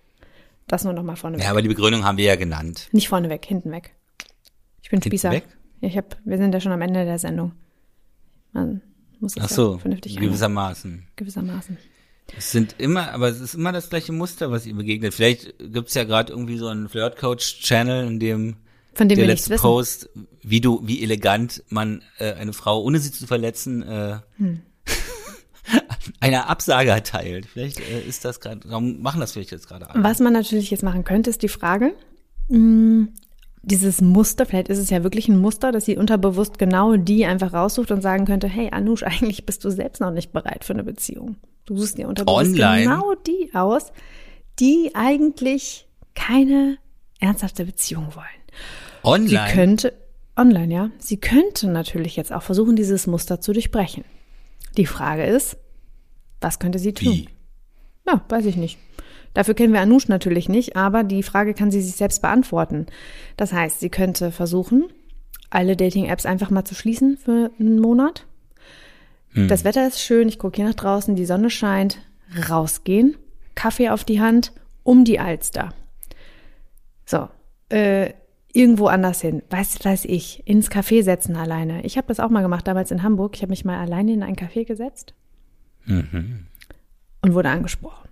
Das nur noch mal vorneweg. Ja, aber die Begründung haben wir ja genannt. Nicht vorneweg, hinten weg. Ich bin Hinten Spießer. weg? Ja, ich hab, wir sind ja schon am Ende der Sendung. Man muss es Ach so, ja vernünftig gewissermaßen. einordnen. Gewissermaßen. Es sind immer, aber es ist immer das gleiche Muster, was ihr begegnet. Vielleicht gibt's ja gerade irgendwie so einen Flirt-Coach-Channel, in dem Von dem der letzte. Post, wie du, wie elegant man äh, eine Frau, ohne sie zu verletzen, äh, Hm. eine Absage erteilt. Vielleicht äh, ist das gerade, warum machen das vielleicht jetzt gerade alle? Was man natürlich jetzt machen könnte, ist die Frage, mh, dieses Muster, vielleicht ist es ja wirklich ein Muster, dass sie unterbewusst genau die einfach raussucht und sagen könnte, hey Anush, eigentlich bist du selbst noch nicht bereit für eine Beziehung. Du suchst dir unterbewusst Online? genau die aus, die eigentlich keine ernsthafte Beziehung wollen. Sie Online? könnte, online, ja, sie könnte natürlich jetzt auch versuchen, dieses Muster zu durchbrechen. Die Frage ist, was könnte sie tun? Wie? Ja, weiß ich nicht. Dafür kennen wir Anush natürlich nicht, aber die Frage kann sie sich selbst beantworten. Das heißt, sie könnte versuchen, alle Dating-Apps einfach mal zu schließen für einen Monat. Das Wetter ist schön, ich gucke hier nach draußen, die Sonne scheint, rausgehen, Kaffee auf die Hand, um die Alster. So, äh, irgendwo anders hin, weiß, weiß ich, ins Café setzen alleine. Ich habe das auch mal gemacht, damals in Hamburg. Ich habe mich mal alleine in ein Café gesetzt und wurde angesprochen.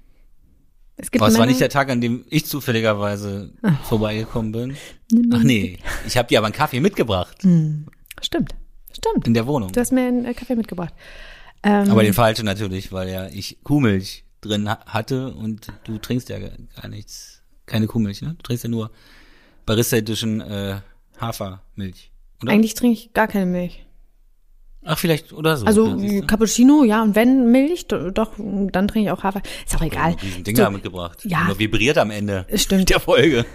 Es gibt Aber es war nicht der Tag, an dem ich zufälligerweise vorbeigekommen bin. Ach nee, ich habe dir aber einen Kaffee mitgebracht Stimmt, stimmt. in der Wohnung. Du hast mir einen äh, Kaffee mitgebracht. Ähm, Aber den falschen natürlich, weil ja ich Kuhmilch drin ha- hatte und du trinkst ja gar nichts, keine Kuhmilch, ne? Du trinkst ja nur Barista Edition äh, Hafermilch, oder? eigentlich trinke ich gar keine Milch. Ach, vielleicht oder so. Also ja. Cappuccino, ja, und wenn Milch, do- doch, dann trinke ich auch Hafer. Ist auch egal. Diesen Dinger So, mitgebracht. ja. Nur vibriert am Ende Stimmt. der Folge.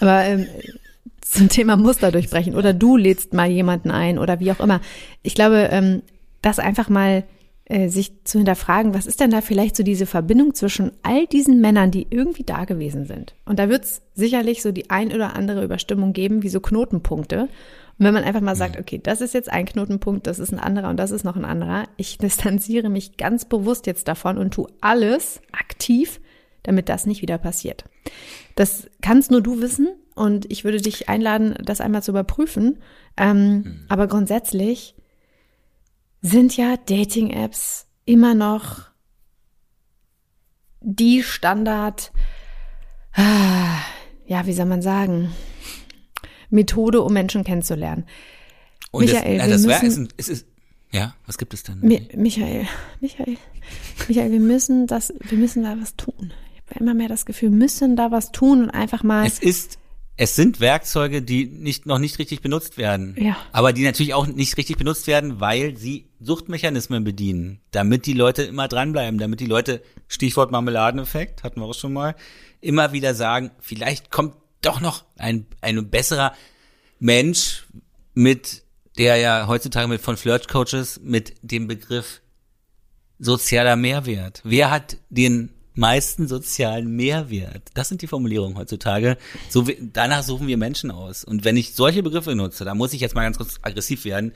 Aber ähm, zum Thema Muster durchbrechen oder du lädst mal jemanden ein oder wie auch immer. Ich glaube, ähm, das einfach mal äh, sich zu hinterfragen, was ist denn da vielleicht so diese Verbindung zwischen all diesen Männern, die irgendwie da gewesen sind. Und da wird es sicherlich so die ein oder andere Überstimmung geben, wie so Knotenpunkte. Und wenn man einfach mal sagt, okay, das ist jetzt ein Knotenpunkt, das ist ein anderer und das ist noch ein anderer, ich distanziere mich ganz bewusst jetzt davon und tu alles aktiv, damit das nicht wieder passiert. Das kannst nur du wissen und ich würde dich einladen, das einmal zu überprüfen. Ähm, Aber grundsätzlich sind ja Dating-Apps immer noch die Standard, ah, ja, wie soll man sagen, Methode, um Menschen kennenzulernen. Und Michael, das, wir äh, das wär, müssen- es, ist, ist, ja, was gibt es denn? Mi Michael, Michael, Michael, wir müssen das, wir müssen da was tun. Ich habe immer mehr das Gefühl, wir müssen da was tun und einfach mal. Es ist, es sind Werkzeuge, die nicht, noch nicht richtig benutzt werden. Ja. Aber die natürlich auch nicht richtig benutzt werden, weil sie Suchtmechanismen bedienen, damit die Leute immer dranbleiben, damit die Leute, Stichwort Marmeladeneffekt, hatten wir auch schon mal, immer wieder sagen, vielleicht kommt doch noch ein, ein besserer Mensch mit, der ja heutzutage mit von Flirt-Coaches mit dem Begriff sozialer Mehrwert. Wer hat den meisten sozialen Mehrwert? Das sind die Formulierungen heutzutage. So, danach suchen wir Menschen aus. Und wenn ich solche Begriffe nutze, da muss ich jetzt mal ganz kurz aggressiv werden.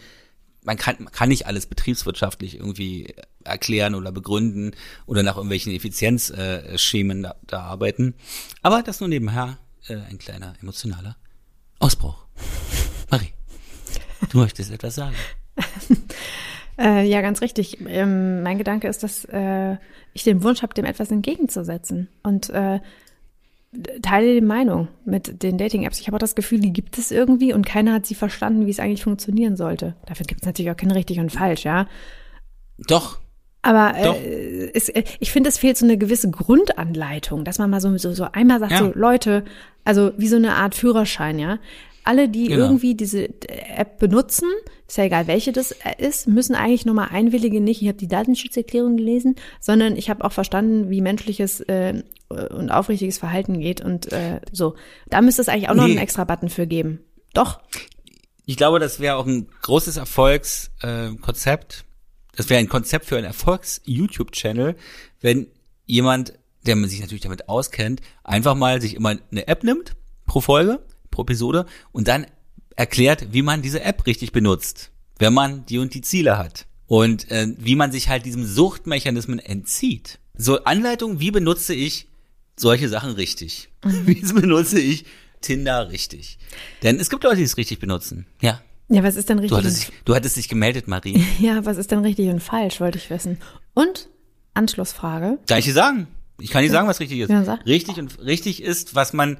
Man kann, man kann nicht alles betriebswirtschaftlich irgendwie erklären oder begründen oder nach irgendwelchen Effizienzschemen da, da arbeiten. Aber das nur nebenher äh, ein kleiner emotionaler Ausbruch. Marie, du möchtest etwas sagen. Äh, ja, ganz richtig. Ähm, mein Gedanke ist, dass äh, ich den Wunsch habe, dem etwas entgegenzusetzen. Und äh, teile die Meinung mit den Dating-Apps. Ich habe auch das Gefühl, die gibt es irgendwie und keiner hat sie verstanden, wie es eigentlich funktionieren sollte. Dafür gibt es natürlich auch kein richtig und falsch, ja. Doch, Aber äh, es, äh, ich finde, es fehlt so eine gewisse Grundanleitung, dass man mal so, so, so einmal sagt, Ja. so Leute, also wie so eine Art Führerschein, ja. Alle, die Genau. irgendwie diese App benutzen, ist ja egal, welche das ist, müssen eigentlich nur mal einwilligen, nicht, ich habe die Datenschutzerklärung gelesen, sondern ich habe auch verstanden, wie menschliches äh, und aufrichtiges Verhalten geht und äh, so. Da müsste es eigentlich auch noch Nee. einen extra Button für geben. Doch. Ich glaube, das wäre auch ein großes Erfolgskonzept. Konzept. das wäre ein Konzept für einen Erfolgs-YouTube-Channel, wenn jemand, der man sich natürlich damit auskennt, einfach mal sich immer eine App nimmt pro Folge, pro Episode und dann erklärt, wie man diese App richtig benutzt, wenn man die und die Ziele hat und äh, wie man sich halt diesem Suchtmechanismen entzieht. So Anleitung, wie benutze ich solche Sachen richtig? Wie benutze ich Tinder richtig? Denn es gibt Leute, die es richtig benutzen. Ja. Ja, was ist denn richtig? Du hattest, dich, du hattest dich gemeldet, Marie. ja, was ist denn richtig und falsch, wollte ich wissen. Und Anschlussfrage. Kann ich dir sagen? Ich kann dir sagen, was richtig ist. Ja. Richtig und richtig ist, was man,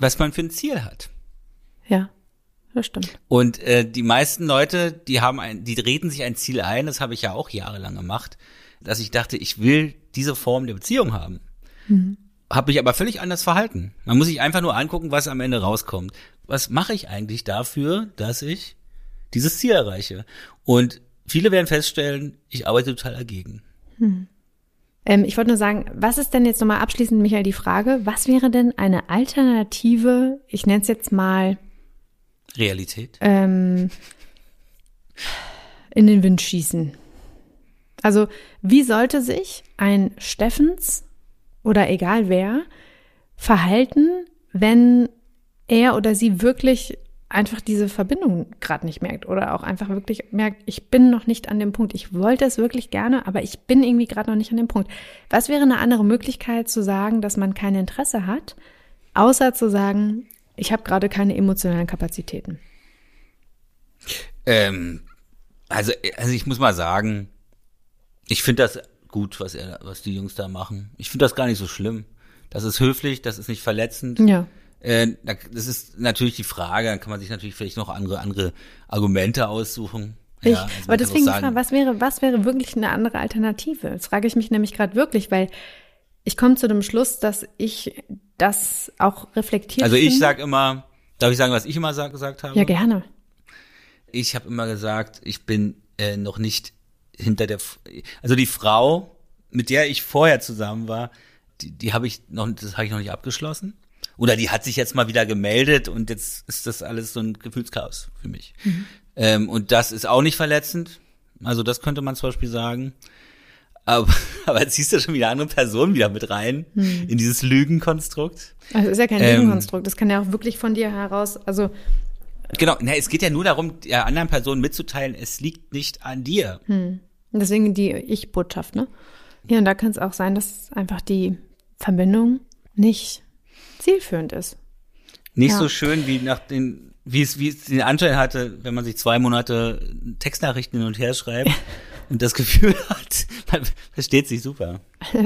was man für ein Ziel hat. Ja, das stimmt. Und äh, die meisten Leute, die haben ein, die reden sich ein Ziel ein, das habe ich ja auch jahrelang gemacht, dass ich dachte, ich will diese Form der Beziehung haben. Mhm. Habe mich aber völlig anders verhalten. Man muss sich einfach nur angucken, was am Ende rauskommt. Was mache ich eigentlich dafür, dass ich dieses Ziel erreiche? Und viele werden feststellen, ich arbeite total dagegen. Mhm. Ähm, ich wollte nur sagen, was ist denn jetzt nochmal abschließend, Michael, die Frage, was wäre denn eine Alternative, ich nenne es jetzt mal Realität? Ähm, in den Wind schießen. Also, wie sollte sich ein Steffens oder egal wer verhalten, wenn er oder sie wirklich einfach diese Verbindung gerade nicht merkt oder auch einfach wirklich merkt, ich bin noch nicht an dem Punkt. Ich wollte es wirklich gerne, aber ich bin irgendwie gerade noch nicht an dem Punkt. Was wäre eine andere Möglichkeit zu sagen, dass man kein Interesse hat, außer zu sagen, ich habe gerade keine emotionalen Kapazitäten? Ähm, also, also ich muss mal sagen, ich finde das gut, was er, was die Jungs da machen. Ich finde das gar nicht so schlimm. Das ist höflich, das ist nicht verletzend. Ja. Äh, das ist natürlich die Frage, dann kann man sich natürlich vielleicht noch andere, andere Argumente aussuchen. Ich, ja, also aber deswegen, sagen, was wäre, was wäre wirklich eine andere Alternative? Das frage ich mich nämlich gerade wirklich, weil ich komme zu dem Schluss, dass ich das auch reflektiert Also ich sage immer, darf ich sagen, was ich immer sag, gesagt habe? Ja, gerne. Ich habe immer gesagt, ich bin äh, noch nicht hinter der, also die Frau, mit der ich vorher zusammen war, die, die habe ich noch, das habe ich noch nicht abgeschlossen. Oder die hat sich jetzt mal wieder gemeldet und jetzt ist das alles so ein Gefühlschaos für mich. Mhm. Ähm, und das ist auch nicht verletzend. Also das könnte man zum Beispiel sagen. Aber, aber jetzt siehst du schon wieder andere Personen wieder mit rein mhm. in dieses Lügenkonstrukt. Also ist ja kein ähm, Lügenkonstrukt. Das kann ja auch wirklich von dir heraus, also Genau, na, es geht ja nur darum, der anderen Person mitzuteilen, es liegt nicht an dir. Hm. Deswegen die Ich-Botschaft, ne? Ja, und da kann es auch sein, dass einfach die Verbindung nicht zielführend ist. Nicht ja. so schön wie nach den, wie es, wie es den Anschein hatte, wenn man sich zwei Monate Textnachrichten hin und her schreibt und das Gefühl hat, man versteht sich super.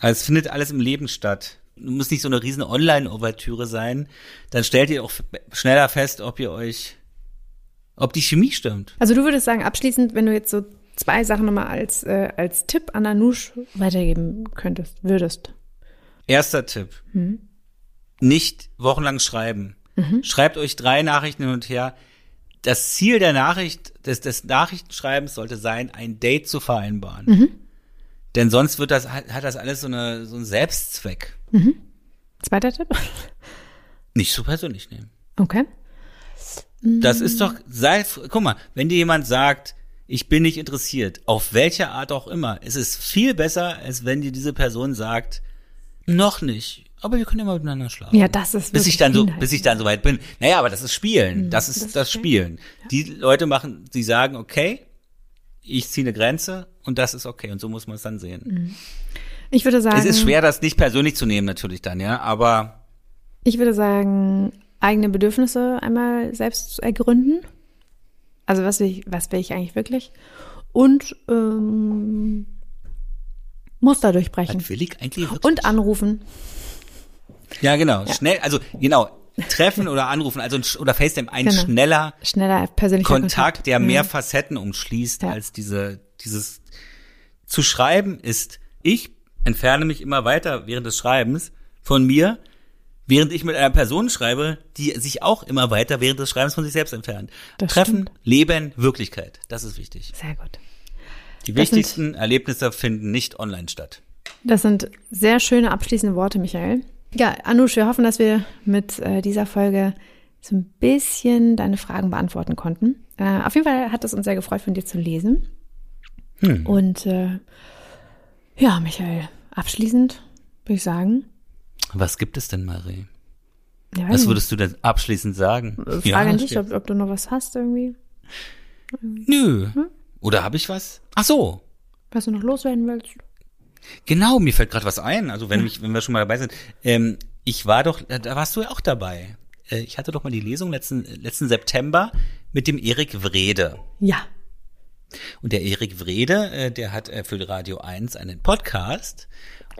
Also es findet alles im Leben statt. Du musst nicht so eine riesen Online-Ouvertüre sein. Dann stellt ihr auch schneller fest, ob ihr euch, ob die Chemie stimmt. Also du würdest sagen, abschließend, wenn du jetzt so zwei Sachen nochmal als, äh, als Tipp an Anush weitergeben könntest, würdest. Erster Tipp. Mhm. Nicht wochenlang schreiben. Mhm. Schreibt euch drei Nachrichten hin und her. Das Ziel der Nachricht, des, des Nachrichtenschreibens sollte sein, ein Date zu vereinbaren. Mhm. Denn sonst wird das, hat, hat das alles so, eine, so einen Selbstzweck. Mhm. Zweiter Tipp? Nicht so persönlich nehmen. Okay. Das ist doch, sei, guck mal, wenn dir jemand sagt, ich bin nicht interessiert, auf welche Art auch immer, es ist viel besser, als wenn dir diese Person sagt, noch nicht. Aber wir können ja mal miteinander schlafen. Ja, das ist bis ich dann so, bis ich dann so weit bin. Naja, aber das ist Spielen. Mhm, das ist das, das Spielen. Ja. Die Leute machen, sie sagen, okay, ich ziehe eine Grenze und das ist okay. Und so muss man es dann sehen. Mhm. Ich würde sagen. Es ist schwer, das nicht persönlich zu nehmen, natürlich dann, ja. Aber. Ich würde sagen, eigene Bedürfnisse einmal selbst ergründen. Also was will ich, was will ich eigentlich wirklich? Und ähm, Muster durchbrechen. Was will ich eigentlich wirklich? Und anrufen. Ja, genau. Ja. Schnell, also genau, treffen oder anrufen, also oder FaceTime ein genau. schneller, schneller persönlicher Kontakt, Kontakt. der mehr mhm. Facetten umschließt ja. als diese dieses zu schreiben ist ich entferne mich immer weiter während des Schreibens von mir, während ich mit einer Person schreibe, die sich auch immer weiter während des Schreibens von sich selbst entfernt. Das Treffen, stimmt. Leben, Wirklichkeit, das ist wichtig. Sehr gut. Die das wichtigsten sind, Erlebnisse finden nicht online statt. Das sind sehr schöne abschließende Worte, Michael. Ja, Anush, wir hoffen, dass wir mit äh, dieser Folge so ein bisschen deine Fragen beantworten konnten. Äh, auf jeden Fall hat es uns sehr gefreut, von dir zu lesen. Hm. Und äh, ja, Michael, abschließend würde ich sagen. Was gibt es denn, Marie? Ja, was würdest du denn abschließend sagen? Frage ja, an dich, ob, ob, du noch was hast irgendwie. Nö. Hm? Oder habe ich was? Ach so. Was du noch loswerden willst? Genau, mir fällt gerade was ein. Also wenn, mich, wenn wir schon mal dabei sind. Ähm, ich war doch, da warst du ja auch dabei. Äh, ich hatte doch mal die Lesung letzten, letzten September mit dem Erik Wrede. Ja. Und der Erik Wrede, äh, der hat äh, für Radio 1 einen Podcast.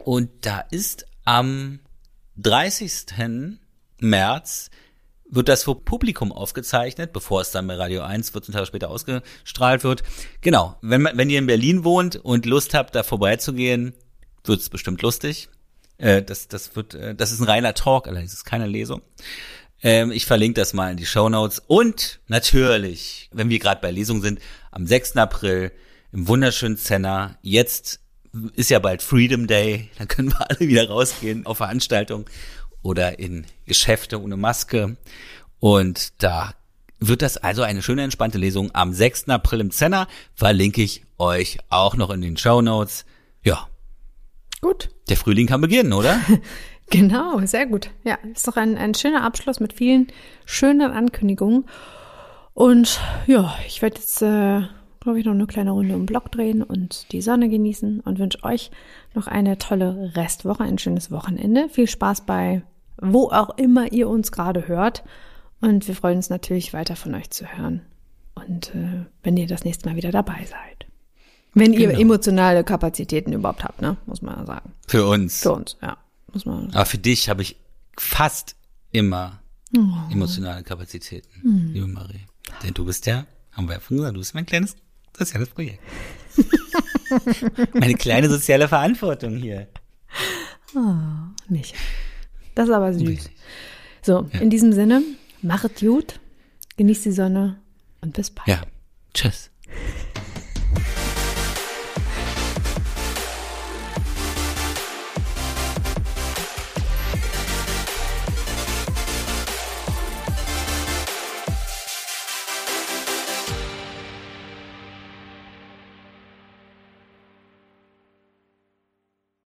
Und da ist am 30. März wird das vor Publikum aufgezeichnet, bevor es dann bei Radio 1 14 Tage später ausgestrahlt wird. Genau, wenn, wenn ihr in Berlin wohnt und Lust habt, da vorbeizugehen, wird es bestimmt lustig. Äh, das, das, wird, äh, das ist ein reiner Talk, allerdings ist keine Lesung. Ähm, ich verlinke das mal in die Show Notes. Und natürlich, wenn wir gerade bei Lesung sind, am 6. April im wunderschönen Zenner, jetzt ist ja bald Freedom Day, dann können wir alle wieder rausgehen auf Veranstaltungen oder in Geschäfte ohne Maske. Und da wird das also eine schöne entspannte Lesung am 6. April im Zenner. Verlinke ich euch auch noch in den Show Notes. Ja. Gut. Der Frühling kann beginnen, oder? genau, sehr gut. Ja, ist doch ein, ein schöner Abschluss mit vielen schönen Ankündigungen. Und ja, ich werde jetzt, äh, glaube ich, noch eine kleine Runde im Block drehen und die Sonne genießen und wünsche euch noch eine tolle Restwoche, ein schönes Wochenende. Viel Spaß bei wo auch immer ihr uns gerade hört. Und wir freuen uns natürlich weiter von euch zu hören. Und äh, wenn ihr das nächste Mal wieder dabei seid. Wenn ihr genau. emotionale Kapazitäten überhaupt habt, ne? Muss man sagen. Für uns. Für uns, ja. Muss man sagen. Aber für dich habe ich fast immer oh. emotionale Kapazitäten, hm. liebe Marie. Denn du bist ja, haben wir ja vorhin gesagt, du bist mein kleines soziales Projekt. Meine kleine soziale Verantwortung hier. Oh, nicht. Das ist aber süß. So, ja. in diesem Sinne, machet gut, genießt die Sonne und bis bald. Ja, tschüss.